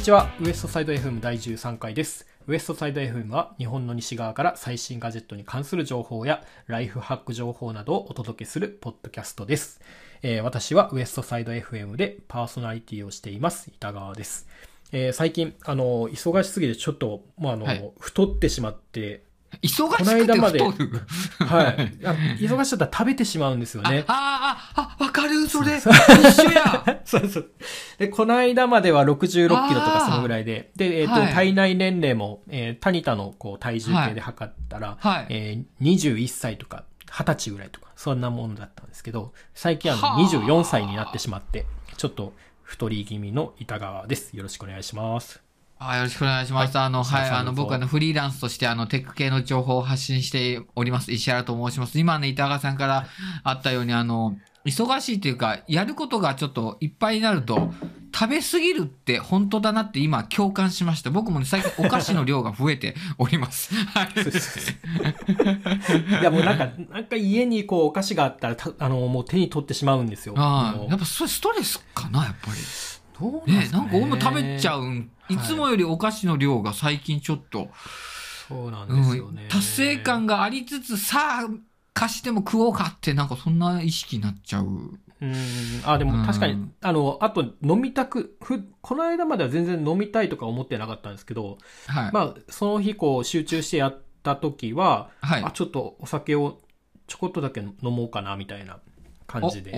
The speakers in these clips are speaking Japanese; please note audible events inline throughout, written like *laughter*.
にちは。ウエストサイド FM 第13回です。ウエストサイド FM は日本の西側から最新ガジェットに関する情報やライフハック情報などをお届けするポッドキャストです。えー私はウエストサイド FM でパーソナリティをしています。板川です。えー最近、あの、忙しすぎてちょっと、もうあの、はい太ってしまって、忙しくこの間までて太る。はい。あ *laughs* 忙しちゃったら食べてしまうんですよね。ああ、あ、わかる、それ。一緒や。*laughs* そうそう。で、この間までは66キロとかそのぐらいで、で、えっ、と、はい体内年齢も、えータニタのこう体重計で測ったら、はいえー21歳とか20歳ぐらいとか、そんなものだったんですけど、最近あのはあ24歳になってしまって、ちょっと太り気味の板川です。よろしくお願いします。あよろしくお願いします。はいあの、はい、あの、僕はあの、フリーランスとして、あの、テック系の情報を発信しております。石原と申します。今ね、板川さんからあったように、あの、忙しいというか、やることがちょっといっぱいになると、食べ過ぎるって本当だなって今共感しました。僕もね、最近お菓子の量が増えて *laughs* おります。はい。いやもうなんか、なんか家にこうお菓子があったら、たあの、もう手に取ってしまうんですよ。ああ、やっぱそれストレスかな、やっぱり。どうなんでねすかねなんか食べちゃうん。いつもよりお菓子の量が最近ちょっと、そうなんうんですよね。達成感がありつつ、さあ、貸しても食おうかって、なんかそんな意識になっちゃう。うん。あ、でも確かに、うんあの、あと飲みたく、ふ、この間までは全然飲みたいとか思ってなかったんですけど、はい。まあ、その日こう集中してやった時は、はいあ、ちょっとお酒をちょこっとだけ飲もうかな、みたいな感じで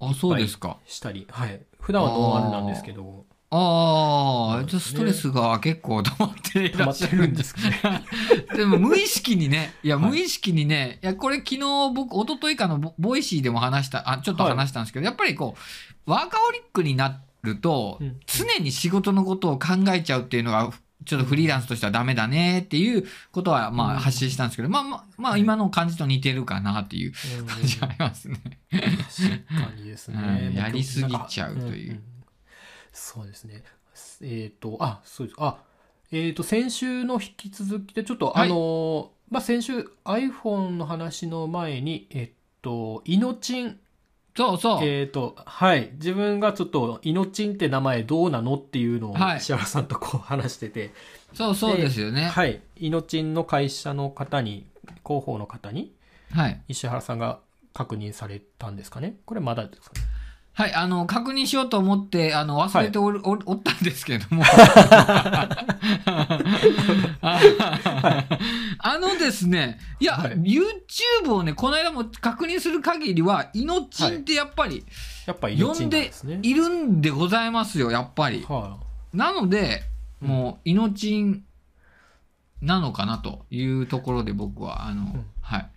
あ、そうですか。したり、はい。普段はノンアルなんですけど、ああ、じゃあストレスが結構溜まってい溜まってらっしゃるるんですかね。*laughs* でも無意識にね、いや、はい無意識にね、い。や、これ昨日僕、一昨日かのボ Voicy でも話した、あ、ちょっと話したんですけど、やっぱりこう、ワーカホリックになると、うん。常に仕事のことを考えちゃうっていうのが、ちょっとフリーランスとしてはダメだねっていうことは、まうんあ発信したんですけど、まあまあ、まあ今の感じと似てるかなっていううん感じがありますね。確かにですね。やりすぎちゃうというなんかんんそうですね。えっ、と、あ、そうです。あ、えっ、と、先週の引き続きで、ちょっと、はいあの、まあ、先週 iPhone の話の前に、えっ、と、イノチン、そうそう。えっ、と、はい。自分がちょっと、イノチンって名前どうなのっていうのを、はい石原さんとこう話してて、そうそうですよね。はい。イノチンの会社の方に、広報の方に、はい。石原さんが確認されたんですかねこれまだですかねはい、あの、確認しようと思って、あの、忘れておる、おおったんですけれども。あのですね、いや、はい YouTube をね、この間も確認する限りは、イノチンってやっぱり、やっぱイノチンなん呼んで。いるんでございますよ、やっぱり。はなので、うんもう、イノチンなのかなというところで僕は、あの、んはい。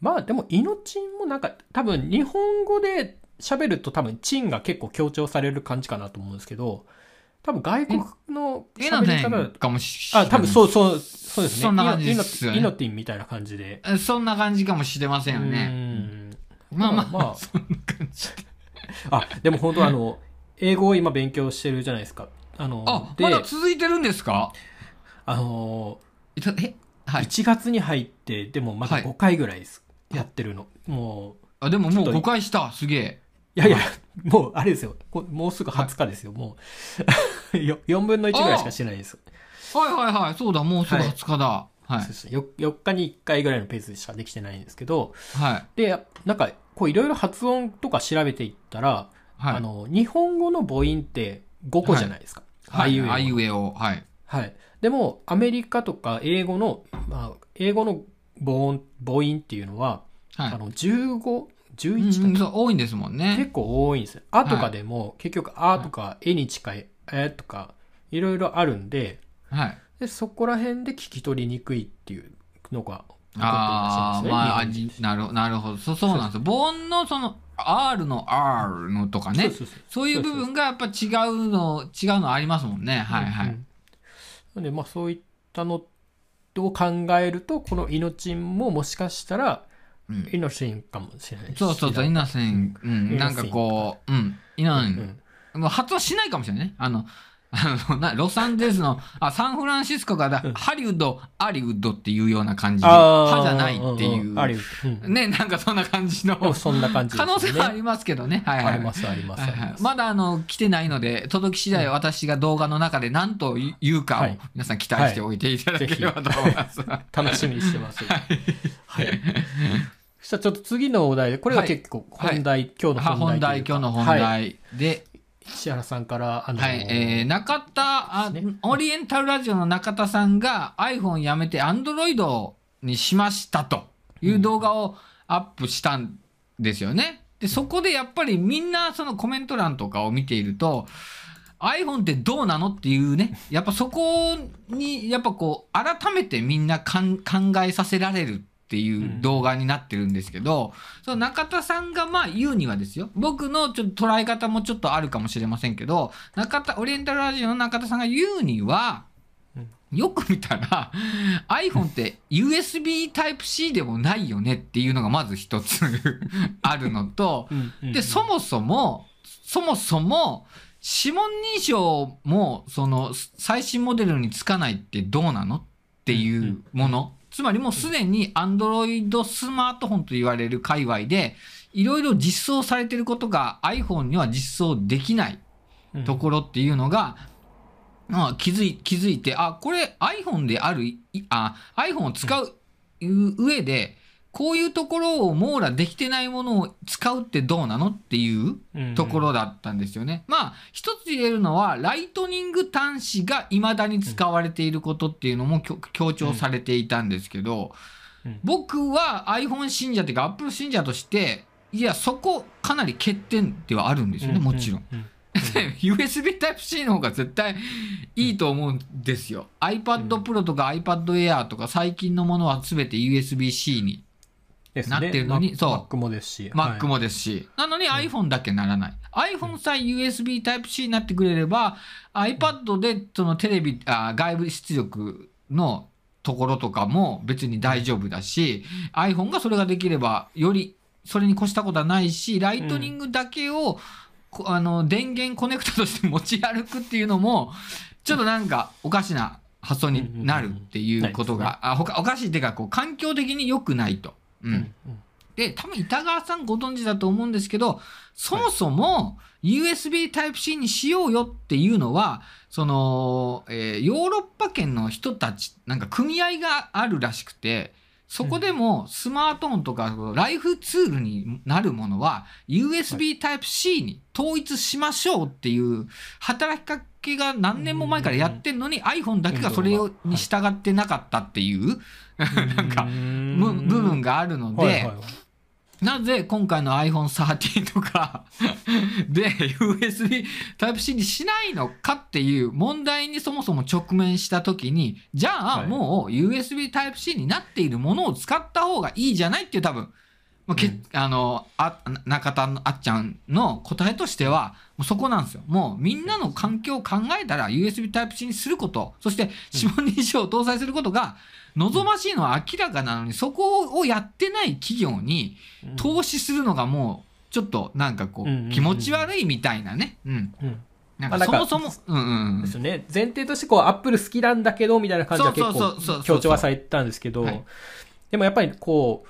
まあでも、イノチンもなんか、多分日本語で喋ると多分チンが結構強調される感じかなと思うんですけど、多分外国のえなね喋り方だと、かもしれない。あ、多分そうそう、そうですね。そんな感じですよねイノイノティンみたいな感じで。えそんな感じかもしれませんよね。ね。まあまあ、まあそんな感じで。あ、でも本当あの、英語を今勉強してるじゃないですか。あの、あ、で、まだ続いてるんですか？あの、えはい。1月に入って、でもまだはい5回ぐらいです。やってるの。もう、あ、でももうちょっと誤解した。すげえ。いやいや、もう、あれですよ。こもうすぐ20日ですよ。もう、*laughs* よ4分の1ぐらいしかしてないです。はいはいはい。そうだ、もうすぐはい20日だ。はい。そうですねよ4日に1回ぐらいのペースしかできてないんですけど、はい。で、なんか、こういろいろ発音とか調べていったら、はい。あの、日本語の母音って5個じゃないですか。あはいあいうえお。はい。はい。でも、アメリカとか英語の、まあ、英語の母音、母音っていうのは、はい。あの、15、うん11うんそう多いんですもんね。結構多いんですよ。あとかでも、結局、あとか、えに近い、えとか、いろいろあるんで、はい。で、そこら辺で聞き取りにくいっていうのがああ、らしいんですね。まあ、なるなるほど。そうそうなんですよ。母音のその、R の R のとかね。そういう部分がやっぱ違うの、違うのありますもんね。はいはい。うんなんで、まあ、そういったのを考えると、このイノチンももしかしたら、うんイノチンかもしれないし。そうそうそう、イナセン、うん、なんかこう、うん、イナうン、ん。もう発音しないかもしれないね。あの、*laughs* あのなロサンゼルスのあサンフランシスコからハリウッド、アリウッドっていうような感じで、歯じゃないっていう、うんね、なんかそんな感じの。そんな感じ可。能性はありますけどね。はいはい、ありますありますまだあの来てないので、届き次第私が動画の中で何と言うかをはい。皆さん期待しておいていただければと思います。楽しみにしてます。*laughs* はい。そしたらちょっと次のお題で、これが結構本題、今日のは本題。本題、今日の本はい。題で、石原さんから、あのーはい、えー、中田、ね。オリエンタルラジオの中田さんが iPhone やめて Android にしましたと。いう動画をアップしたんですよね。で、そこでやっぱりみんなそのコメント欄とかを見ていると、iPhone ってどうなのっていうね、やっぱそこに、やっぱこう、改めてみんなかん考えさせられるっていう動画になってるんですけど、その中田さんがまあ言うにはですよ、僕のちょっと捉え方もちょっとあるかもしれませんけど、中田、オリエンタルラジオの中田さんが言うには、よく見たら *laughs* iPhone って USB Type-C でもないよねっていうのがまず一つ *laughs* あるのと、で、そもそも、そもそも、指紋認証も、その、最新モデルにつかないってどうなのっていうもの。つまりもうすでに Android スマートフォンと言われる界隈で、いろいろ実装されていることが iPhone には実装できないうん。ところっていうのが、まあ、気づい気づいて、あ、これ iPhone である、いあ、iPhone を使う上で、こういうところを網羅できてないものを使うってどうなのっていううんところだったんですよね。まあ、一つ言えるのは、ライトニング端子が未だに使われていることっていうのも強調されていたんですけど、うん僕は iPhone 信者っていうか Apple 信者として、いや、そこかなり欠点ではあるんですよね、もちろん。。うう *laughs* USB Type-C の方が絶対いいと思うんですよ。iPad Pro とか iPad Air とか最近のものは全て USB-C に、なってるのにそう Mac もですし。Mac もですし、なのに iPhone だけならない。iPhone さえ USB Type-C になってくれれば、iPad でそのテレビ、あ外部出力のところとかも別に大丈夫だし、iPhone がそれができれば、よりそれに越したことはないし、ライトニングだけを、こあの電源コネクタとして持ち歩くっていうのも、ちょっとなんかおかしな発想になるっていうことが、あほかおかしいっていうかこう、環境的に良くないと。ううん。んで、多分板川さんご存知だと思うんですけど、そもそも USB Type-C にしようよっていうのは、その、えーヨーロッパ圏の人たち、なんか組合があるらしくて、そこでもスマートフォンとかライフツールになるものは USB Type-C に統一しましょうっていう働きかけが何年も前からやってんのに iPhone だけがそれをに従ってなかったっていうなんかうん。部部分があるので、なぜ今回の iPhone13 とか *laughs* で USB Type-C にしないのかっていう問題にそもそも直面したときに、じゃあはい。もう USB Type-C になっているものを使った方がいいじゃないっていう多分、まあけうんあのあ中田のあっちゃんの答えとしてはもうそこなんですよ。もうみんなの環境を考えたら USB Type-C にすること、そして指紋認証を搭載することが望ましいのは明らかなのに、そこをやってない企業に投資するのがもうちょっとなんかこう気持ち悪いみたいなね。うん。うんなんかかそもそも、うんうんうんですよね。前提としてこう、アップル好きなんだけど、みたいな感じは結構強調はされてたんですけどはい、でもやっぱりこう、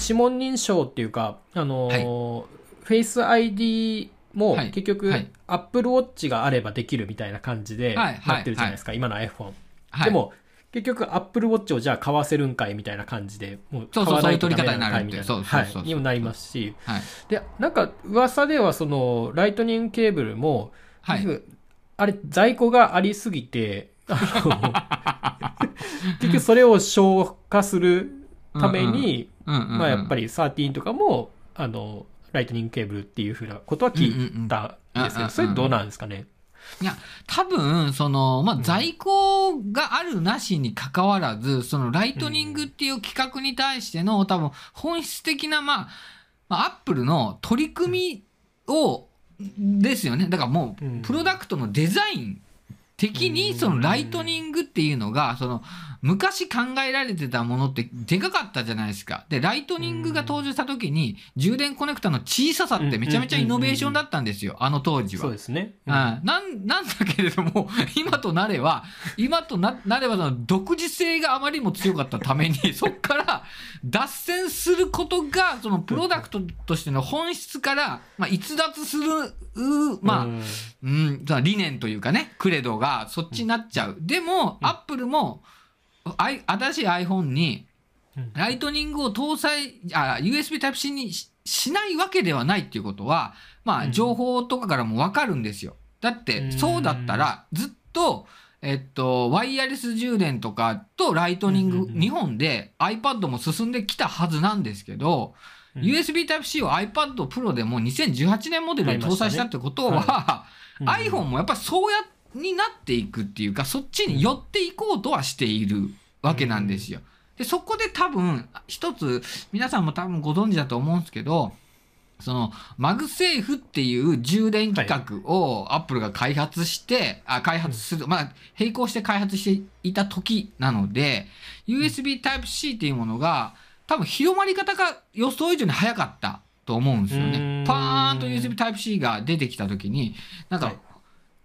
指紋認証っていうか、あのー、フェイス ID もはい。結局はい、アップルウォッチがあればできるみたいな感じではい。なってるじゃないですか、今の iPhone。はい。でも、結局、アップルウォッチをじゃあ買わせるんかいみたいな感じで、もうそうそう買わないとダメなのかいみたいな、そうそうそうにもなりますし、はい。で、なんか噂ではその、ライトニングケーブルも、あれ、在庫がありすぎて、*laughs* 結局それを消化するために、まあやっぱり13とかも、あの、ライトニングケーブルっていうふうなことは聞いたんですけど、それどうなんですかね？いや、多分、その、まあ、在庫があるなしに関わらず、その、ライトニングっていう規格に対しての、多分、本質的な、まあ、まあ、アップルの取り組みを、ですよね。だからもうん。う、プロダクトのデザイン的に、その、ライトニングっていうのが、その、昔考えられてたものってでかかったじゃないですか。で、ライトニングが登場した時に、充電コネクタの小ささってめちゃめちゃイノベーションだったんですよ、あの当時は。そうですね。うん、なんなんだけれども、*laughs* 今となれば、今とななればその独自性があまりにも強かったために、*laughs* そこから脱線することが、そのプロダクトとしての本質から、まあ、逸脱する、うまあ、うん理念というかね、クレドがそっちになっちゃう。でも、うん。アップルも、新しい iPhone にうん、ライトニングを搭載、あ、USB Type-C にししないわけではないっていうことは、まあ、うん。情報とかからもわかるんですよ。だって、うん。そうだったら、ずっと、えっと、ワイヤレス充電とかとライトニングうんうんうん。2本で iPad も進んできたはずなんですけど、うん。USB Type-C を iPad Pro でも2018年モデルに搭載したってことは、はい。iPhone もやっぱりそうやになっていくっていうか、そっちに寄っていこうとはしているわけなんですよ。で、そこで多分、一つ、皆さんも多分ご存知だと思うんですけど、その、マグセーフっていう充電規格を Apple が開発して、あ、開発する、まあ、並行して開発していた時なので、USB Type-C っていうものが、多分広まり方が予想以上に早かったと思うんですよね。んパーンと USB Type-C が出てきた時に、なんか、はい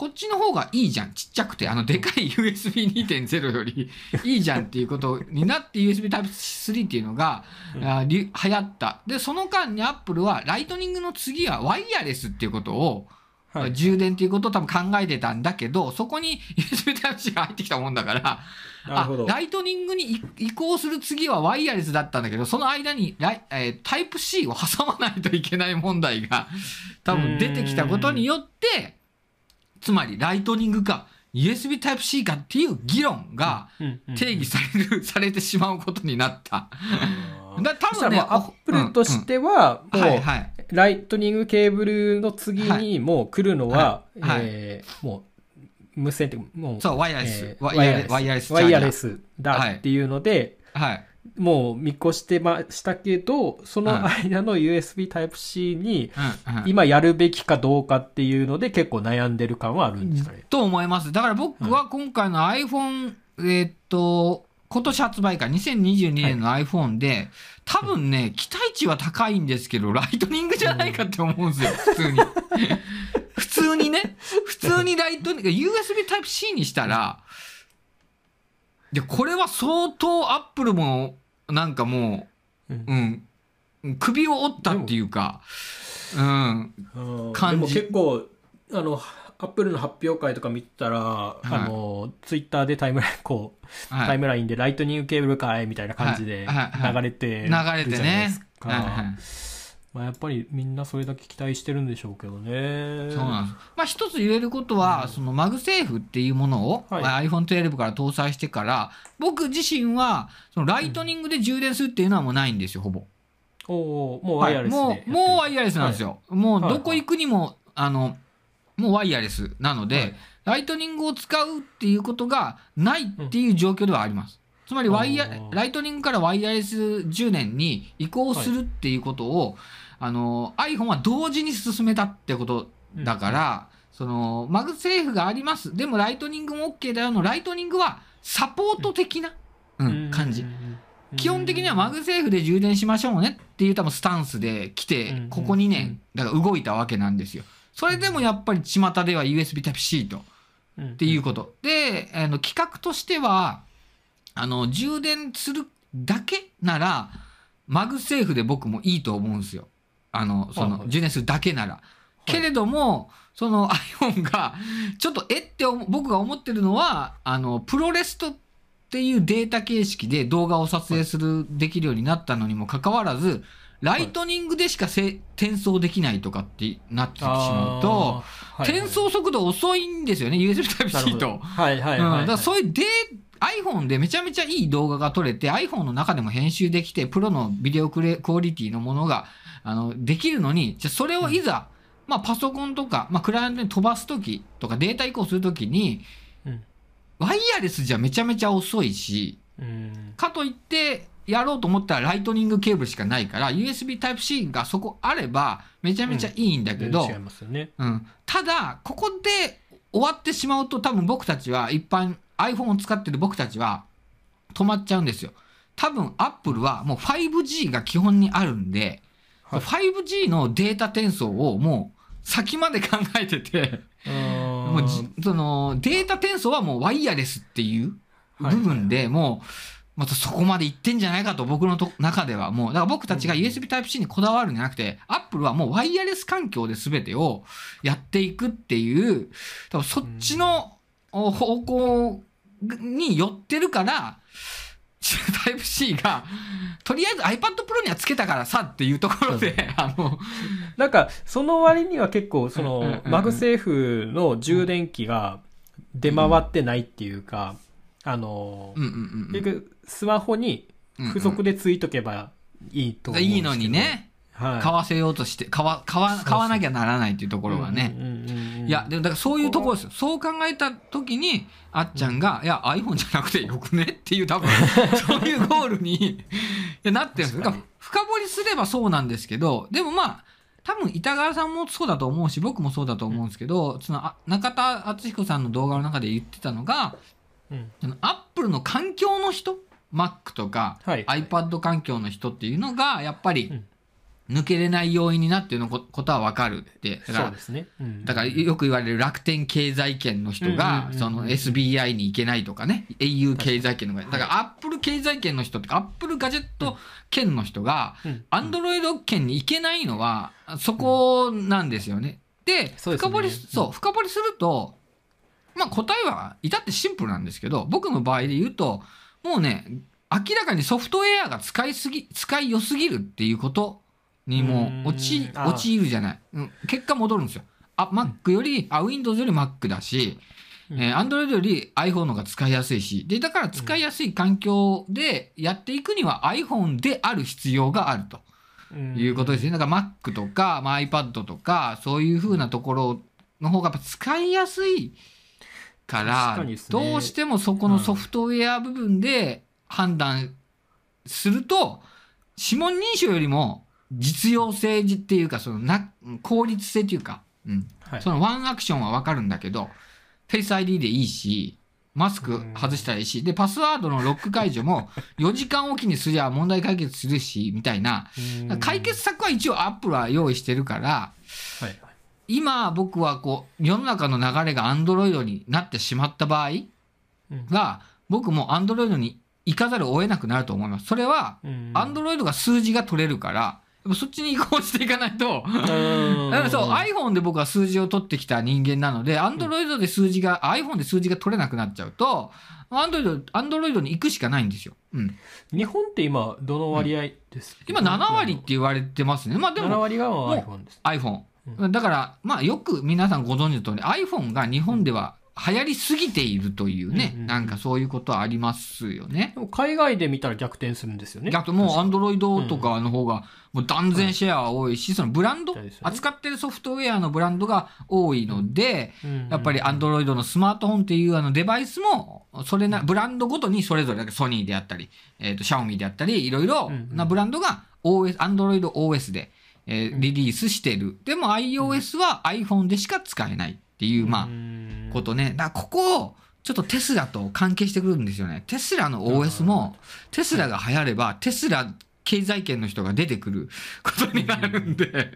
こっちの方がいいじゃん。ちっちゃくて、あの、でかい USB2.0 よりいいじゃんっていうことになって *laughs* USB Type-C っていうのが、流行った。で、その間に Apple はライトニングの次はワイヤレスっていうことを、はい充電っていうことを多分考えてたんだけど、そこに USB Type-C が入ってきたもんだから、あライトニングに移移行する次はワイヤレスだったんだけど、その間にライ、えータイプ C を挟まないといけない問題が多分出てきたことによって、つまりライトニングか USB Type-C かっていう議論が提起される、*laughs* されてしまうことになった。だ多分ね、アップルとしては、うんもう。ライトニングケーブルの次にもう来るのは、はえーもう、無線ってもう、そう、ワイヤレスえ。ーワイヤレス。ワイ。ヤレスだっていうので、はい。もう見越してましたけど、その間の USB Type-C に、今やるべきかどうかっていうので結構悩んでる感はあるんですかね？と思います。だから僕は今回の iPhone、えーっと、今年発売か、2022年の iPhone で、多分ね、期待値は高いんですけど、ライトニングじゃないかって思うんですよ、普通に。普通にね、普通にライトニング、USB Type-C にしたら、で、これは相当アップルも、なんかもう、うん、首を折ったっていうか、うん、うん。感じ。でも結構、あの、アップルの発表会とか見たら、あの、ツイッターでタイムライン、こう、はい。タイムラインでライトニングケーブルかいみたいな感じではい。はい。はい。流れてね。はい。はいまあ、やっぱりみんなそれだけ期待してるんでしょうけどね。そうなんです。まあ一つ言えることは、そのマグセーフっていうものを、はいまあ iPhone 12から搭載してから、僕自身は、そのライトニングで充電するっていうのはもうないんですよ、ほぼ。おーもうワイヤレスでやってる、はいもう、もうワイヤレスなんですよ。もうはいどこ行くにも、あの、もうワイヤレスなので、はいライトニングを使うっていうことがないっていう状況ではあります。つまりワイヤライトニングからワイヤレス充電に移行するっていうことを、あの iPhone は同時に進めたってことだから、そのマグセーフがあります。でもライトニングも OK だよの。ライトニングはサポート的な、うん感じ。基本的にはマグセーフで充電しましょうねっていう多分スタンスで来てうん、ここ2年、だから動いたわけなんですよ。それでもやっぱり巷では USB Type-C と。っっていうこと。で、あの規格としては、あの、充電するだけなら、マグセーフで僕もいいと思うんですよ。あの、その、はいはい充電するだけなら。けれども、その iPhone が、ちょっとえって思僕が思ってるのは、あの、 ProRes とっていうデータ形式で動画を撮影する、できるようになったのにもかかわらず、ライトニングでしかせ転送できないとかってなってしまうと、転送速度遅いんですよね、USB Type-C と。はいはいはい、うん、はい。だからそういうデー iPhone でめちゃめちゃいい動画が撮れて iPhone の中でも編集できてプロのビデオクレクオリティのものがあのできるのにじゃあそれをいざ、まあ、パソコンとか、まあ、クライアントに飛ばす時とかデータ移行する時に、うん。ワイヤレスじゃめちゃめちゃ遅いしうん。かといってやろうと思ったらライトニングケーブルしかないから USB Type-C がそこあればめちゃめちゃいいんだけど、ただ、ここで終わってしまうと、多分僕たちは、一般 iPhone を使ってる僕たちは、止まっちゃうんですよ。多分、アップルはもう 5G が基本にあるんで、はい。5G のデータ転送をもう先まで考えてて、もうじそのデータ転送はもうワイヤレスっていう部分でもう、またそこまで行ってんじゃないかと僕のと中ではもう、だから僕たちが USB Type-C にこだわるんじゃなくて、アップルはもうワイヤレス環境で全てをやっていくっていう、多分そっちのお方向に寄ってるから、タイプ C が、とりあえず iPad Pro にはつけたからさっていうところで、あの、なんか、その割には結構、そうんうんうんのう、ん。マグセーフの充電器が出回ってないっていうか、あのうん、うんうんうん結局、スマホに付属でついとけばいいと思うんですけど。いいのにね、はい。買わせようとして、買わ、買わ、買わなきゃならないっていうところがね。うんうんうんうん。いや、でもだからそういうところですよ。そう考えた時に、あっちゃんが、いや、iPhone じゃなくてよくねっていう、多分、*laughs* そういうゴールになってるんですよ。深掘りすればそうなんですけど、でもまあ、多分板川さんもそうだと思うし、僕もそうだと思うんですけど、そのあ中田敦彦さんの動画の中で言ってたのが、うん。アップルの環境の人、Mac とか、はい。iPad 環境の人っていうのが、やっぱりうん。抜けれない要因になっているのこことはわかるって。だからそうですね。うん。だからよく言われる楽天経済圏の人がその SBI に行けないとかね。au 経済圏のがだからアップル経済圏の人ってかアップルガジェット圏の人がうん。アンドロイド圏に行けないのはそこなんですよね。で深掘りそううん深掘りするとまあ答えは至ってシンプルなんですけど僕の場合で言うともうね明らかにソフトウェアが使いすぎ使い良すぎるっていうことにもう陥陥るじゃない、うん、結果戻るんですよ。あ Mac より、あ Windows より Mac だし、うん。えー Android より iPhone の方が使いやすいしでだから使いやすい環境でやっていくには iPhone である必要があるとうん。いうことですね。だから Mac とか、まあ、iPad とかそういう風なところの方がやっぱ使いやすいからね。どうしてもそこのソフトウェア部分で判断すると指紋認証よりも実用性っていうかそのな効率性っていうか、うん、はい。そのワンアクションはわかるんだけど、フェイス ID でいいし、マスク外したらいいし、で、パスワードのロック解除も *laughs* 4時間おきにすりゃ問題解決するし、みたいな、うん。解決策は一応アップルは用意してるから、今僕はこう、世の中の流れがアンドロイドになってしまった場合うんは、僕もアンドロイドに行かざるを得なくなると思います。それは、うんアンドロイドが数字が取れるから、やっぱそっちに移行していかないと、うんうん *laughs* そう、iPhone で僕は数字を取ってきた人間なので、Android で数字が、iPhone で数字が取れなくなっちゃうと、Android、Android に行くしかないんですよ。うん。日本って今、どの割合です？か今7割って言われてますね。まあで7も割がも iPhone です。iPhone。だから、まあよく皆さんご存知の通り、iPhone が日本では流行りすぎているというね、うんうんうん。なんかそういうことはありますよね。海外で見たら逆転するんですよね。逆に。もう Android とかの方がもう断然シェアは多いし、そのブランドね、扱ってるソフトウェアのブランドが多いので、うん。やっぱり Android のスマートフォンっていうあのデバイスも、それな、ブランドごとにそれぞれ、ソニーであったり、えっ、と、シャオミであったり、いろいろうん。うんなブランドが OS、Android OS で、えーリリースしてる。でも iOS は iPhone でしか使えないっていう、まあ、うんことね。だからここを、ちょっとテスラと関係してくるんですよね。テスラの OS も、テスラが流行れば、テスラ経済圏の人が出てくることになるんで、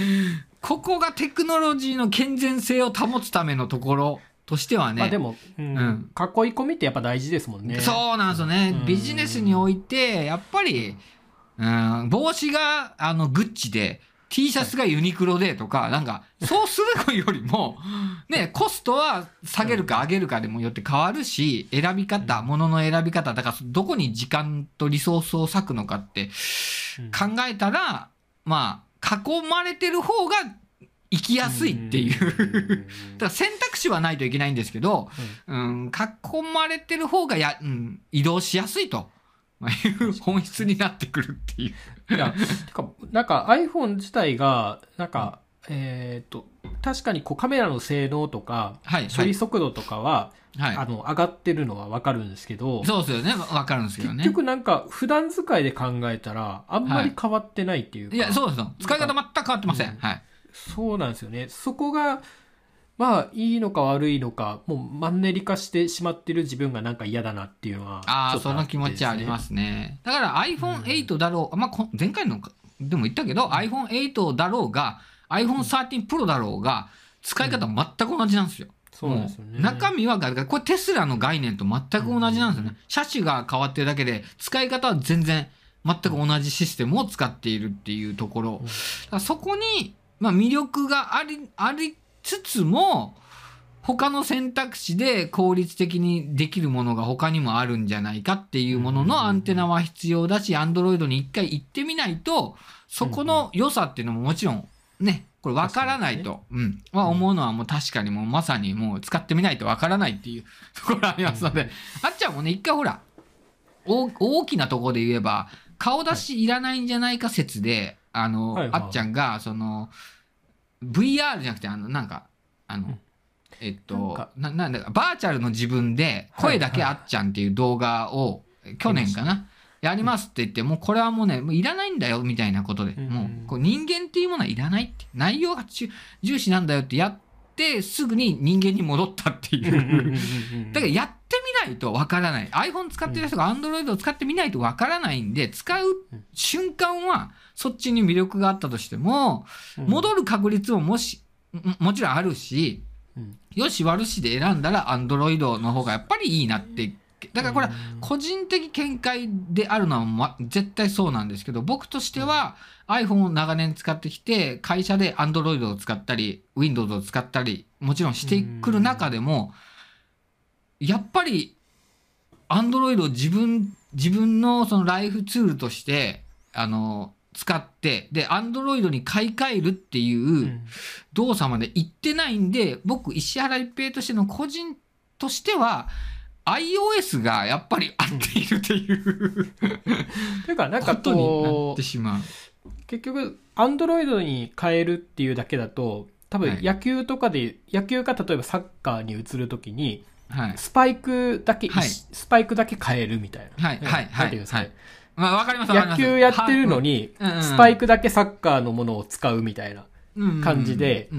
*laughs* ここがテクノロジーの健全性を保つためのところとしてはね、まあでも、うんうん囲い込みってやっぱ大事ですもんね。そうなんですよね。うんビジネスにおいて、やっぱり、うん、帽子があのグッチで、T シャツがユニクロでとか、なんか、そうするよりも、*laughs* ね、コストは下げるか上げるかでもよって変わるし、選び方、物の選び方、だからどこに時間とリソースを割くのかってうん。考えたら、まあ、囲まれてる方が生きやすいっていう。*laughs* だから選択肢はないといけないんですけど、うん、囲まれてる方がや、うん、移動しやすいと。まあいう本質になってくるっていう。いや、てか、なんか iPhone 自体が、なんか、えっ、と、確かにこうカメラの性能とか、はい。処理速度とかは、はい。あの、上がってるのはわかるんですけど、そうですよね。わわかるんですけどね。結局なんか普段使いで考えたら、あんまり変わってないっていうか、いや、そうですよ。使い方全く変わってません。うんはい。そうなんですよね。そこが、まあいいのか悪いのかもうマンネリ化してしまってる自分がなんか嫌だなっていうのはああ、ちょっとその気持ちはありますすね。だから iPhone8 だろう、まあこ前回のでも言ったけど、iPhone8 だろうが、iPhone13 Pro だろうが、使い方全く同じなんですよ。そうなんですよね中身は、これテスラの概念と全く同じなんですよね。車種が変わってるだけで、使い方は全然全く同じシステムを使っているっていうところ。そこに、まあ、魅力があり、ありつつも、他の選択肢で効率的にできるものが他にもあるんじゃないかっていうもののアンテナは必要だし、Android に一回行ってみないと、そこの良さっていうのももちろんね、これ分からないと、うん、は思うのはもう確かにもうまさにもう使ってみないと分からないっていうところありますので、あっちゃんもね、一回ほら、大大きなところで言えば、顔出しいらないんじゃないか説で、あの、あっちゃんが、その、VR じゃなくて、あの、なんか、あの、うん。えっとか、な、なんだか、バーチャルの自分で、声だけあっちゃんっていう動画を、去年かな、やりますって言って、もうこれはもうね、もういらないんだよ、みたいなことで、うん。もう、こう人間っていうものはいらないって、内容が重重視なんだよってやって、すぐに人間に戻ったっていう。うんうんうんうんだからやってみないとわからない。iPhone 使ってる人が Android を使ってみないとわからないんで、使う瞬間はそっちに魅力があったとしても、戻る確率ももし、ももちろんあるし、うん。よし悪しで選んだら Android の方がやっぱりいいなって。だからこれはうん。個人的見解であるのは、ま、絶対そうなんですけど、僕としては iPhone を長年使ってきて、会社で Android を使ったり、Windows を使ったり、もちろんしてくる中でも、やっぱり Android を自分、自分のそのライフツールとして、あの、使って、で、Android に買い替えるっていう、うん動作まで行ってないんで、僕、石原一平としての個人としては、iOS がやっぱり合っているっていうというかなんかことになってしまう。結局アンドロイドに変えるっていうだけだと多分はい野球とかで、野球が例えばサッカーに移るときにはい。スパイクだけ、はいスパイクだけ変えるみたいな。はい、はい、はいなんていうんです。かねはい。まあ、わかります。野球やってるのに、スパイクだけサッカーのものを使うみたいな。感じで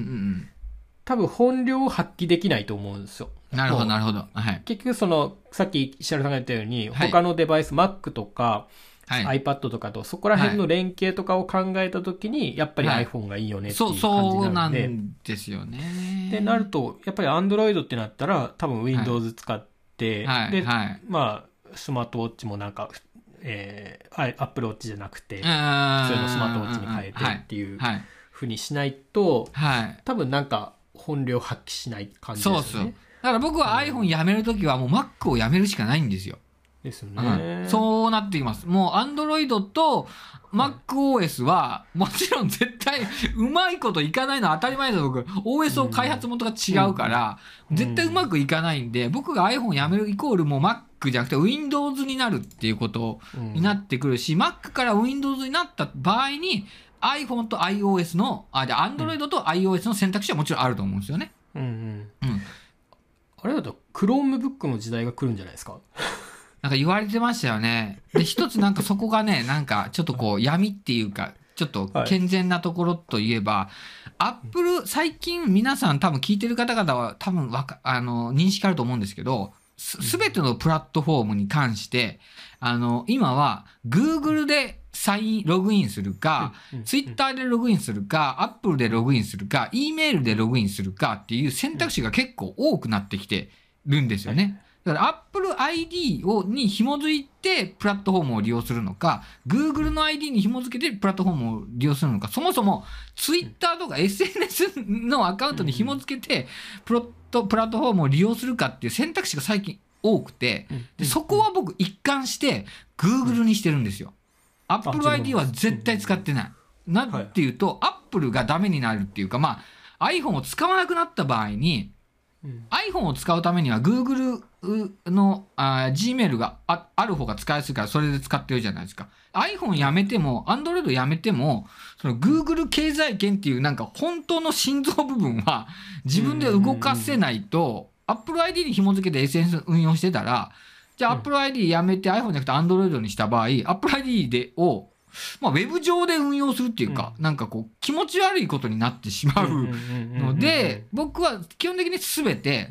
多分本領を発揮できないと思うんですよ。うん。なるほど、なるほど。はい。結局その、さっき石原さんが言ったように、はい他のデバイス、Mac とか、はい。iPad とかと、そこら辺の連携とかを考えたときに、やっぱりはい iPhone がいいよねっていそうう、感じそうなんなで、んですよね。で、なると、やっぱり Android ってなったら、多分 Windows 使って、はい、で、はい。まあ、スマートウォッチもなんか、えー、あ Apple Watch じゃなくて、普普通のスマートウォッチに変えてっていうはい。ふうにしないと、はい。多分なんか本領発揮しない感じですよね。そうそう。だから僕は iPhone やめるときはもう Mac をやめるしかないんですよ。ですようね。ん、そうなってきます。もう Android と MacOS はもちろん絶対うまいこといかないのは当たり前です僕。OS を開発元が違うから、うん絶対うまくいかないんで、僕が iPhone やめるイコールもう Mac じゃなくて Windows になるっていうことうんになってくるし、Mac から Windows になった場合に iPhone と iOS の、あ、じゃあ Android と iOS の選択肢はもちろんあると思うんですよね。うんうん。うん。あれだと Chromebook の時代が来るんじゃないですか？なんか言われてましたよね。で、一つなんかそこがね、なんかちょっとこう闇っていうか、ちょっと健全なところといえば、アップル、最近皆さん多分聞いてる方々は多分わか、あの、認識あると思うんですけど、すすべてのプラットフォームに関して、あの、今は Google でサイン、ログインするか、Twitter でログインするか、Apple でログインするか、E メールでログインするかっていう選択肢が結構多くなってきてるんですよね。だから Apple ID をに紐づいてプラットフォームを利用するのか、Google の ID に紐づけてプラットフォームを利用するのか、そもそも Twitter とか SNS のアカウントに紐づけてプロットプラットフォームを利用するかっていう選択肢が最近多くて、うんでそこは僕一貫して Google にしてるんですよ。Apple あ ID は絶対使ってない。なんていうと、Apple がダメになるっていうか、まあ iPhone を使わなくなった場合に、うん iPhone を使うためには Google のあー Gmail があある方が使いやすいからそれで使ってるじゃないですか。iPhone やめても Android やめてもその Google 経済圏っていうなんか本当の心臓部分は自分で動かせないと Apple ID に紐付けて SNS 運用してたらじゃあ Apple ID やめて iPhone じゃなくて Android にした場合 Apple ID でをまあ、ウェブ上で運用するっていうか、なんかこう、気持ち悪いことになってしまうので、僕は基本的に全て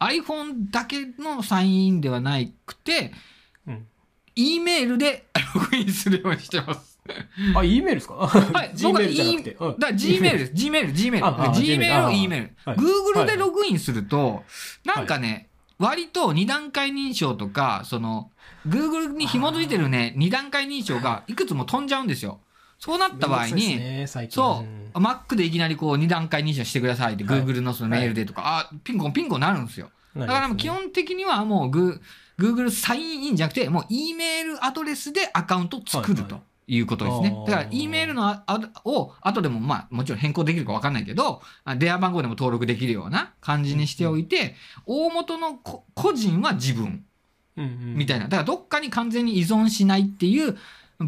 iPhone だけのサインインではなくて、うん、E メールで *laughs* ログインするようにしてます。あ、E メールですか？はい。*laughs* 僕は E- だ G メールです。G メール、G メール。G メール、E メール。はい Google でログインすると、なんかね、割と二段階認証とか、その、Google に紐づいてるね、二段階認証がいくつも飛んじゃうんですよ。そうなった場合に、ね、そう、Mac でいきなりこう二段階認証してくださいって、はい。Google のそのメールでとか、あ、ピンコンピンコンなるんですよ。だだから基本的にはもうグー Google サインインじゃなくて、もう E メールアドレスでアカウントを作るはいということですね。だから E メールのああを後でもまあもちろん変更できるかわかんないけど、あ電話番号でも登録できるような感じにしておいて、大元のこ個人は自分みたいな。な。だからどっかに完全に依存しないっていう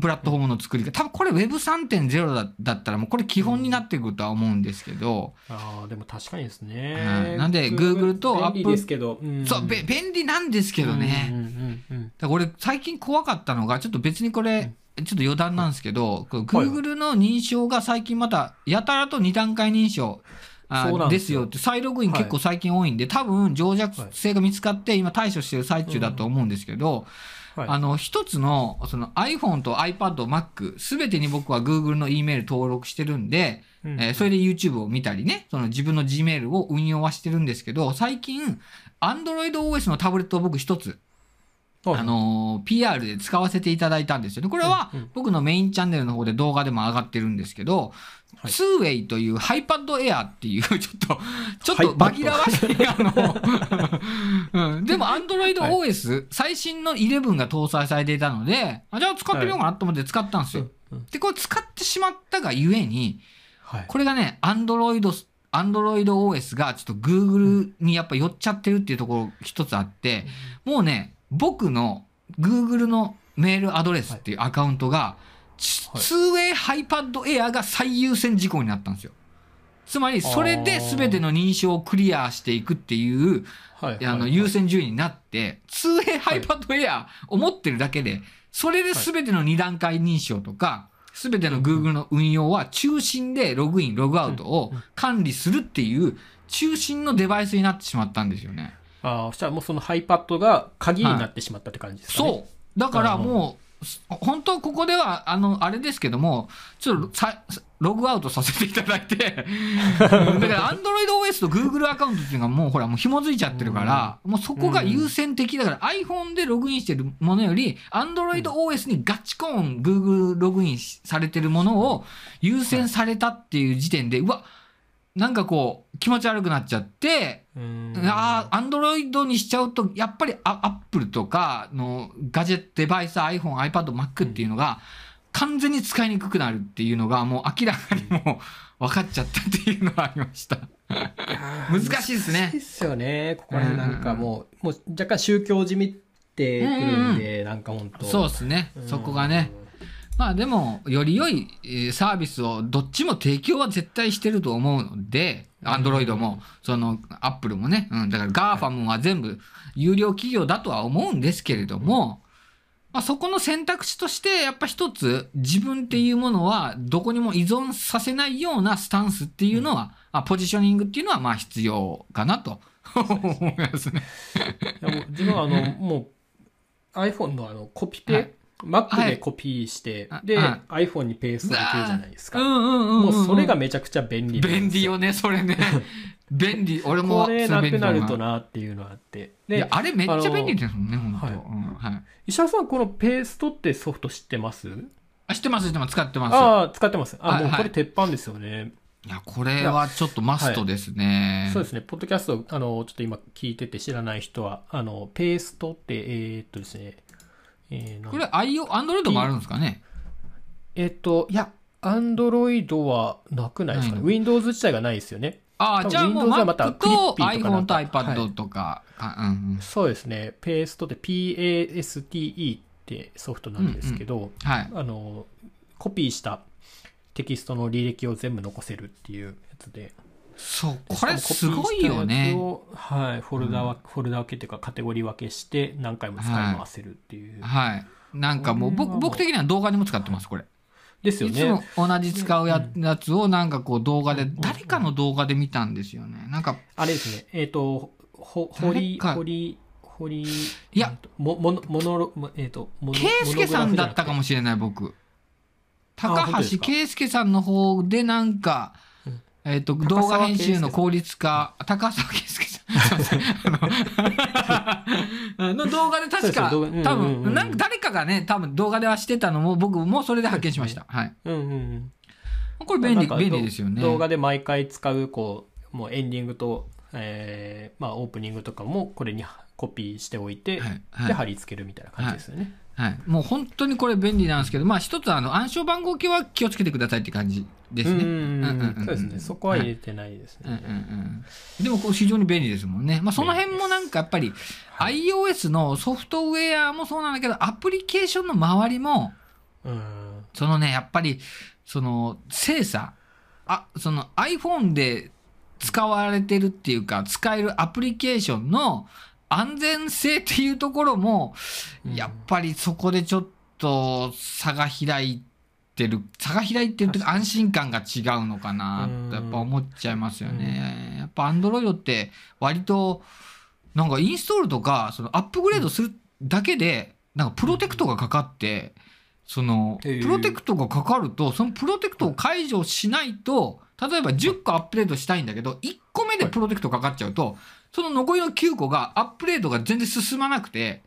プラットフォームの作り方。多分これ Web3.0 だだったらもうこれ基本になってくるとは思うんですけど、ああ、でも確かにですはねい。なんで Google と便利ですけど。んそう、べ便利なんですけどね。うんうんうんだから俺最近怖かったのがちょっと別にこれ、ちょっと余談なんですけど、こう Google の認証が最近またやたらと2段階認証あですよ。って再ログイン結構最近多いんで、多分情弱性が見つかって今対処してる最中だと思うんですけど、はい。あの一つのその iPhone と iPad、Mac すべてに僕は Google の E メール登録してるんで、うん。えーそれで YouTube を見たりね、その自分の Gmail を運用はしてるんですけど、最近 Android OS のタブレットを僕一つはいあのー PR で使わせていただいたんですよね。これは僕のメインチャンネルの方で動画でも上がってるんですけど、はい。ツーウェイという iPad Air っていう *laughs* ちょっと、ちょっと紛らわしい、あの、*laughs* *laughs* うん、でも Android OS、最新の11が搭載されていたので、あじゃあ使ってみようかなと思って使ったんですよ。うんうん。で、これ使ってしまったがゆえに、はい。これがね、Android、Android OS がちょっと Google にやっぱ寄っちゃってるっていうところ一つあって、もうね、僕の Google のメールアドレスっていうアカウントが、ツはい 2way iPad Air が最優先事項になったんですよ。つまり、それで全ての認証をクリアしていくっていう、はい。あの、はい優先順位になって、2way iPad Air を持ってるだけで、それで全ての2段階認証とか、全ての Google の運用は中心でログイン、ログアウトを管理するっていう中心のデバイスになってしまったんですよね。ああ、そしたらもうその iPad が鍵になってしまったって感じですかね。そう。だからもう、す本当はここでは、あの、あれですけども、ちょっとさログアウトさせていただいて、*laughs* だから Android OS と Google アカウントっていうのがもうほら、もう紐づいちゃってるから、もうそこが優先的だから、iPhone でログインしてるものより、Android OS にガチコーン Google ログインしされてるものを優先されたっていう時点で、うわ、なんかこう、気持ち悪くなっちゃって。ああ、アンドロイドにしちゃうと、やっぱりアアップルとかのガジェットデバイス、iPhone、iPad、Mac っていうのが、完全に使いにくくなるっていうのが、もう明らかにもう分かっちゃったっていうのがありました。難しいですね難しいですよね。ここら辺なんかもう、もう若干宗教じみってくるんで、なんか本当そうですね。そこがね。。まあでも、より良いえーサービスをどっちも提供は絶対してると思うので、アンドロイドも、その、アップルもね、うん、だから GAFAM は全部優良企業だとは思うんですけれども、まあそこの選択肢として、やっぱ一つ、自分っていうものはどこにも依存させないようなスタンスっていうのは、まあポジショニングっていうのはまあ必要かなと。思いますね。自分はあの、もう iPhone のあのコピペ、はい Mac でコピーして、で、あは iPhone にペーストできるじゃないですか。うんうんうんうん、もうそれがめちゃくちゃ便利便利よね、それね。*laughs* 便利。俺もこれなくなるとなっていうのがあって。いやで、あれめっちゃ便利ですもんね、本当。はいうんはい。石原さん、このペーストってソフト知ってます？あ、知ってます、知ってます、使ってます。ああ、使ってます。あ、はいはいもうこれ鉄板ですよね。いや、これはちょっとマストですね。そうですね、ポッドキャスト、あの、ちょっと今聞いてて知らない人は、あの、ペーストって、えーっとですね、えーこれ、IO、アンドロイドもあるんですかね？えーっと、いや、アンドロイドはなくないですかね。Windows 自体がないですよね。ああ、じゃあもう Windows はまた Mac と iPhone と iPad とか、かうんうん。そうですね、ペーストって PASTE ってソフトなんですけど、はい。あの、コピーしたテキストの履歴を全部残せるっていうやつで。そう、でこれすごいよねはい、フォルダわ、フォルダ分けっていうかカテゴリー分けして何回も使い回せるっていう。はい。なんかもう、僕、僕的には動画にも使ってます、これ。ですよいつもね。同じ使うややつをなんかこう動画で、うん誰かの動画で見たんですよね。なんか、あれですね。えっ、と、ほ、ほり、誰かほり、ほり、いや、も、もの、ものえっ、と、もの圭介さんだったかもしれない、僕。高橋圭介さんの方でなんか、うんえっ、と、高動画沢編集の効率化、高沢圭介さん。*laughs* すいませんあのの *laughs* 動画で確か、多分、なんか誰かがね、多分動画ではしてたのも、僕もそれで発見しました。はい。うんうんうん。これ便利、便利ですよね。動画で毎回使う、こう、もうエンディングと、えー、まあ、オープニングとかもこれにコピーしておいて、はいはいで、貼り付けるみたいな感じですよね。はい。もう本当にこれ便利なんですけど、まあ一つあの暗証番号系は気をつけてくださいって感じですね。うんうんうんうんそうですね。そこは入れてないですうんうんね。うん。でもこう非常に便利ですもんね。まあその辺もなんかやっぱり iOS のソフトウェアもそうなんだけど、アプリケーションの周りも、うん。そのね、やっぱり、その精査、あ、その iPhone で使われてるっていうか、使えるアプリケーションの安全性っていうところも、うん。やっぱりそこでちょっと差が開いてる、差が開いてるというか安心感が違うのかなってやっぱ思っちゃいますよね。やっぱ Android って割と、なんかインストールとか、そのアップグレードするだけで、なんかプロテクトがかかって、その、プロテクトがかかると、そのプロテクトを解除しないと、例えば10個アップデートしたいんだけど、1個目でプロテクトかかっちゃうと、その残りの9個がアップデートが全然進まなくて、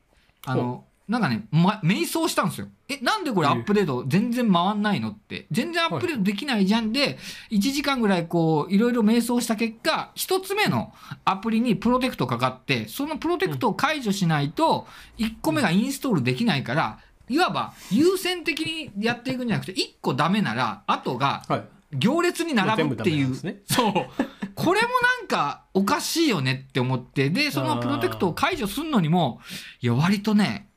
あの、なんかね、ま、迷走したんですよ。え、なんでこれアップデート全然回んないのって？全然アップデートできないじゃんで、1時間ぐらいこう、いろいろ迷走した結果、1つ目のアプリにプロテクトかかって、そのプロテクトを解除しないと、1個目がインストールできないから、いわば優先的にやっていくんじゃなくて、1個ダメなら、あとがはい。行列に並ぶっていう。そう。これもなんかおかしいよねって思って、で、そのプロテクトを解除するのにも、いや、割とね、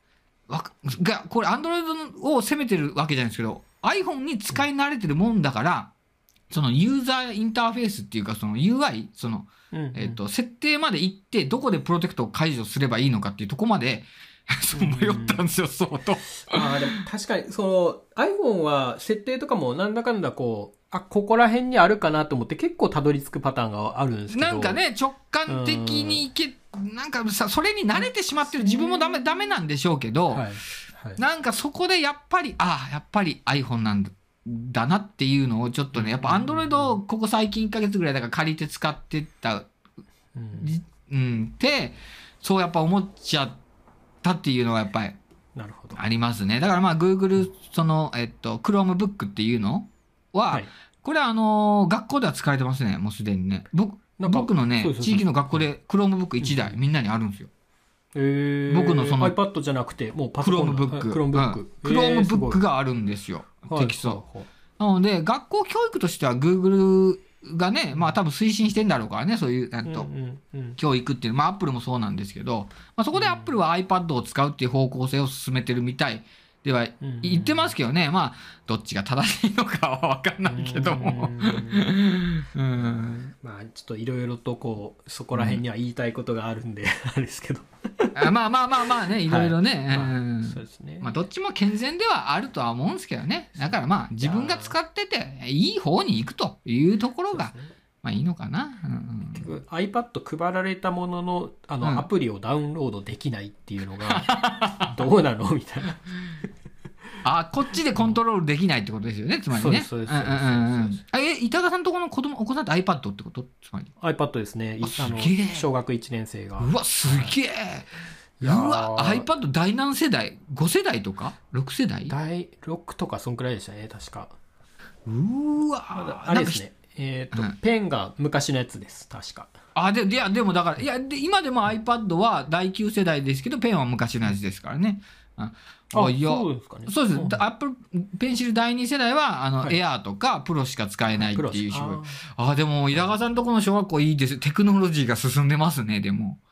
わかが、これ、アンドロイドを責めてるわけじゃないですけど、iPhone に使い慣れてるもんだから、そのユーザーインターフェースっていうか、その UI、その、うんえっ、と、設定まで行って、どこでプロテクトを解除すればいいのかっていうとこまで、*laughs* 迷ったんですよ、相当。ああ、でも確かに、その iPhone は設定とかもなんだかんだこう、あ、ここら辺にあるかなと思って結構たどり着くパターンがあるんですけど。なんか。ね、直感的にいけ、なんかさ、それに慣れてしまってる自分もダメ、ダメなんでしょうけど、はい。はい。なんかそこでやっぱり、ああ、やっぱり iPhone なんだ。だなっていうのをちょっとね、やっぱ Android をここ最近1ヶ月ぐらいだから借りて使ってた、うんじうん、で、そうやっぱ思っちゃったっていうのがやっぱりなるほど。ありますね。だからまあ Google、その、えっと、Chromebook っていうのは、はいこれはあのー学校では使われてますね、もうすでにね。僕僕のね地域の学校で Chromebook1 台みんなにあるんですよ。えー、僕のその iPad じゃなくて、もうパソコン。クロームブック。クロームブックががあるんですよ。テキスト。はいなので、学校教育としては Google がね、まあ多分推進してんだろうからね、そういう、なんと、うんうんうん教育っていう、まあ Apple もそうなんですけど、まあそこで Apple は iPad を使うっていう方向性を進めてるみたいではうん言ってますけどね、まあ、どっちが正しいのかはわかんないけども。うん。まあちょっといろいろとこうそこら辺には言いたいことがあるんで、あれですけど、あまあまあまあまあね、い。ろいろね。そうですね、まあ、どっちも健全ではあるとは思うんですけどね。だからまあ、自分が使ってて、いい方に行くというところが、まあいいのかな？うん。結局 iPad 配られたもののあの、うん。アプリをダウンロードできないっていうのが *laughs* どうなの？みたいな。あ、こっちでコントロールできないってことですよね、つまりね。そうですそうですえ、板川さんとこの子供、お子さんって iPad ってこと？つまり。iPad ですね。いあえ小学1年生が。うわ、すげえ。いうわ、iPad 第何世代 ?5 世代とか ?6 世代？第6とかそんくらいでしたね確か。うわあれですねえっ、と、うん。ペンが昔のやつです確か。あ、で、いや、でもだから、いや、で今でも iPad は第9世代ですけど、ペンは昔のやつですからね。ああ、いや、そうですかね。そうです。ん。アップルペンシル第2世代は、あの、はい。エアーとかプロしか使えないっていうああ、でも、稲川さんとこの小学校いいです。テクノロジーが進んでますね、でも。ー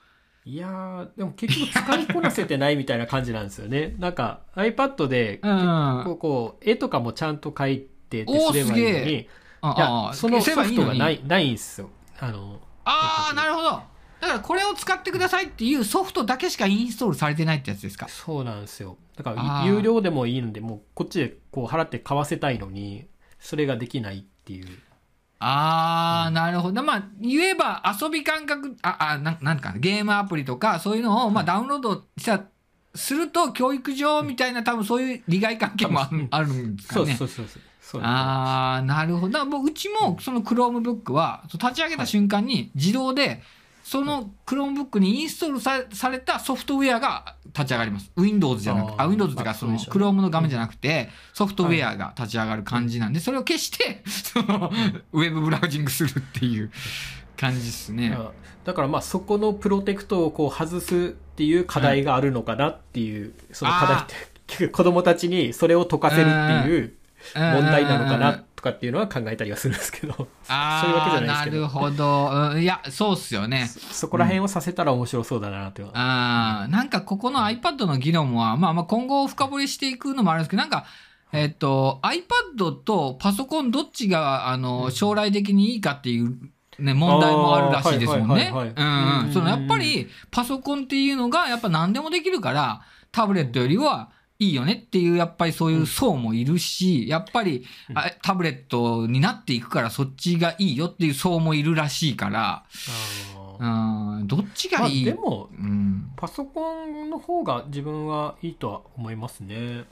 いやーでも結局使いこなせてないみたいな感じなんですよね。*laughs* なんか iPad でうん。こうこう絵とかもちゃんと描いてってすればいいのにああそのソフトがばいいないないんですよ。あのああ、なるほど。だからこれを使ってくださいっていうソフトだけしかインストールされてないってやつですか？そうなんですよ。だから有料でもいいのでもうこっちでこう払って買わせたいのにそれができないっていう。あー、なるほど。まあ、言えば遊び感覚、あ、あ、なんなんかなゲームアプリとか、そういうのを、まあ、ダウンロードした、すると、教育上みたいな、多分そういう利害関係もあうん。あるんですかね。そうそうそうそうあー、なるほど。ううちも、その Chromebook は、立ち上げた瞬間に、自動で、その Chromebook にインストールさされたソフトウェアが立ち上がります。Windows じゃなくて、あ、Windows とか、まあその Chrome の画面じゃなくて、ソフトウェアが立ち上がる感じなんで、それを消して、その、ウェブブラウジングするっていう感じですね。あだからまあそこのプロテクトをこう外すっていう課題があるのかなっていう、その課題って結局子供たちにそれを解かせるっていう問題なのかなとかっていうのは考えたりはするんですけど、あそういうわけじゃあ、ないですけど。なるほど。うんいや、そうっすよね。そこら辺をさせたら面白そうだなというのは。あーなんかここの iPad の議論は、まあまあ今後深掘りしていくのもあるんですけど、なんか、えっと、iPad とパソコンどっちが、あの、将来的にいいかっていう、ね、問題もあるらしいですもんね。やっぱうんり、パソコンっていうのが、やっぱ何でもできるから、タブレットよりはいいよねっていう、やっぱりそういう層もいるし、やっぱり、あタブレットになっていくからそっちがいいよっていう層もいるらしいから、うん、どっちまあがいい、でもうん、パソコンの方が自分はいいとは思いますね。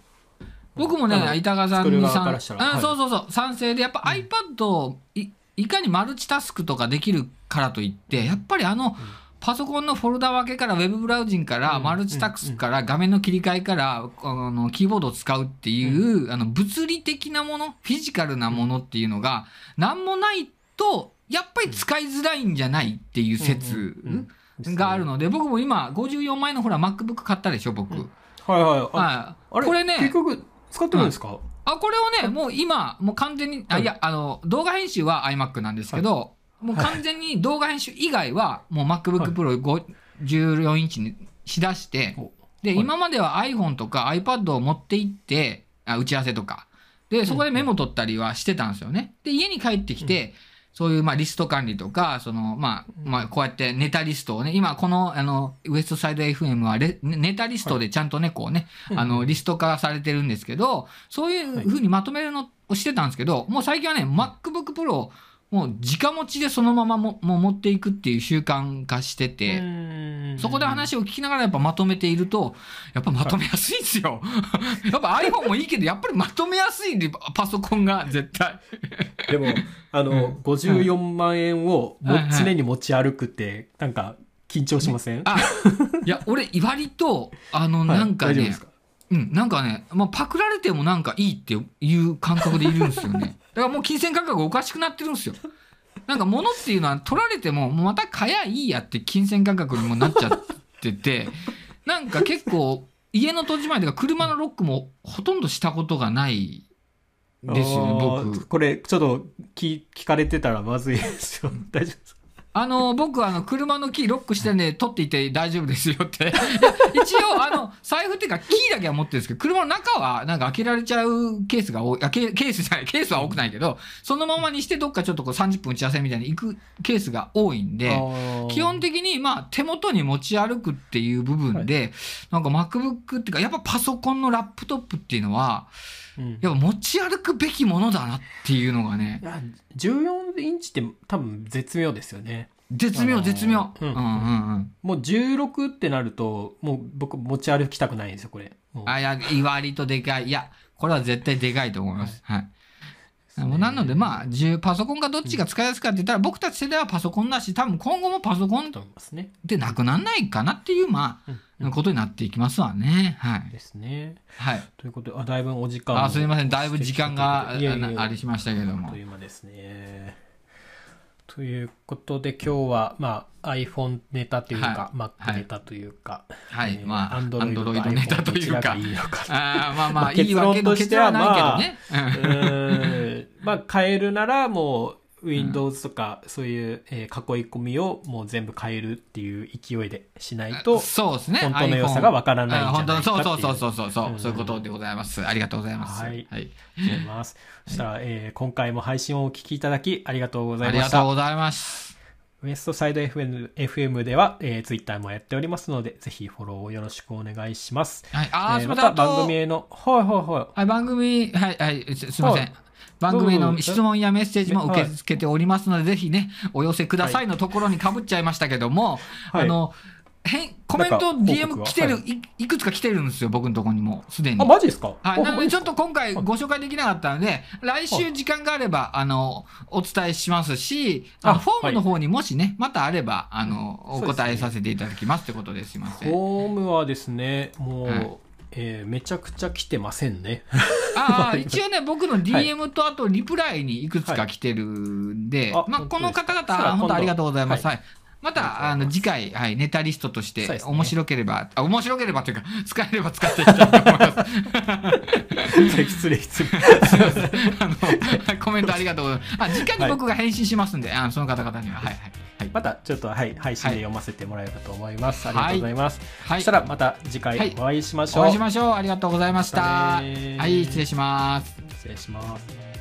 僕もね、板川さんにさん、あはい。そうそうそう、賛成で、やっぱ iPad をいいかにマルチタスクとかできるからといって、やっぱりあの、パソコンのフォルダ分けから、ウェブブラウジングから、うんマルチタスクから、画面の切り替えから、あの、キーボードを使うっていう、あの、物理的なもの、フィジカルなものっていうのが、なんもないと、やっぱり使いづらいんじゃないっていう説があるので、僕も今、54万円のほら、MacBook 買ったでしょ、僕。うん。はいはい。あはい。あれこれね、結局使ってるんですか、あ、これをね、もう今、もう完全に、あ、はい。いや、あの、動画編集は iMac なんですけど、もう完全に動画編集以外は、もう MacBook Pro 5 14インチにしだして、おで、はい。今までは iPhone とか iPad を持って行って、あ打ち合わせとか。で、そこでメモ取ったりはしてたんですよね。で、家に帰ってきて、そういう、まあ、リスト管理とか、その、まあ、まあ、こうやってネタリストをね、今、この、あの、ウエストサイド FM はレ、ネタリストでちゃんとね、こうね、あの、リスト化されてるんですけど、そういうふうにまとめるのをしてたんですけど、もう最近はね、MacBook Pro、もう直持ちでそのままももう持っていくっていう習慣化してて、そこで話を聞きながらやっぱまとめていると、やっぱまとめやすいんですよ。*laughs* やっぱ iPhone もいいけど、やっぱりまとめやすいパソコンが絶対。でも、あの、54万円をもはいはい常に持ち歩くって、なんか、緊張しません？あ、いや、俺、割と、あの、はいなんかね大丈夫です、か？うん、なんかね、まあ、パクられてもなんかいいっていう感覚でいるんですよね。だからもう金銭感覚おかしくなってるんですよ。なんか物っていうのは取られても、もうまた買やいいやって金銭感覚にもなっちゃってて、なんか結構、家の戸締まりとか車のロックもほとんどしたことがないですよね、僕。これ、ちょっと聞聞かれてたらまずいですよ。*laughs* 大丈夫ですあの、僕、あの、車のキーロックしてんで、取っていて大丈夫ですよって。一応、あの、財布っていうか、キーだけは持ってるんですけど、車の中は、なんか開けられちゃうケースが多い、あケケースじゃない、ケースは多くないけど、そのままにして、どっかちょっとこう30分打ち合わせみたいに行くケースが多いんで、基本的に、まあ、手元に持ち歩くっていう部分で、なんか MacBook っていうか、やっぱパソコンのラップトップっていうのは、うんやっぱ持ち歩くべきものだなっていうのがねい、や14インチって多分絶妙ですよね。絶妙、あのー絶妙。ううんんうんうん。もう16ってなると、もう僕持ち歩きたくないんですよ、これ。あ、いや、割とでかい。いや、これは絶対でかいと思います。はい。もうなので、まあ、10パソコンがどっちが使いやすいかって言ったら、僕たち世代はパソコンだし、多分今後もパソコンっと思いますね。てなくなんないかなっていう、まうんあ、ことになっていきますわね。はい。ですね。はい。ということで、あ、だいぶお時間もあ、すみません。だいぶ時間が、あいやいやいやありしましたけどもあっと。いう間ですね。ということで今日は、まあ、iPhone ネタというか、は Mac ネタというか、はい。まあ Android ネタというか。いい。あーまあまあ、まあいいわけとしてはないけどね。まあ、変えるならもう、Windows とか、そういう、えー囲い込みをもう全部変えるっていう勢いでしないと、そうですね。本当の良さがわからないんじゃないかあっていう本当そうそうそうそうそう、うんそういうことでございます。ありがとうございます。はいはい。思います。そしたら、えー今回も配信をお聞きいただきありがとうござあいました。りがとうございます。ウエストサイド FM, FM では、えー、ツイッターもやっておりますので、ぜひフォローをよろしくお願いします。はい、あー、えーまた番組への、はいはいはい。はい、番組、はい、はい、すすみませんはい。番組への質問やメッセージも受けはい付けておりますので、ぜひね、お寄せくださいのところにかぶっちゃいましたけども、はい。あの、変コメント、DM は来てる、、はい。いくつか来てるんですよ、僕のところにも、すでに。あ、マジですか？はい、なのでちょっと、と今回ご紹介できなかったので、来週時間があれば、あの、お伝えしますし、あフォームの方にもしね、またあれば、あの、お答えさせていただきますってことですいません。フォームはですね、もう、はいえーめちゃくちゃ来てませんね。あ *laughs* あ、一応ね、僕の DM とあとリプライにいくつか来てるんで、まあ、はいあ本当この方々、本当ありがとうございます。ははい。また、あの、次回、はい、ネタリストとして面白ければ、あ、面白ければというか、*laughs* 使えれば使っていきたいと思います。*laughs* 失礼失礼。あの、コメントありがとうございます。あ、直に僕が返信しますんで、あのその方々には、はい、はい。はい。またちょっと、はい、配信で読ませてもらえればと思います。はいありがとうございます。はいそしたらまた次回はいお会いしましょう。お会いしましょう。ありがとうございました。はい、失礼します。失礼します。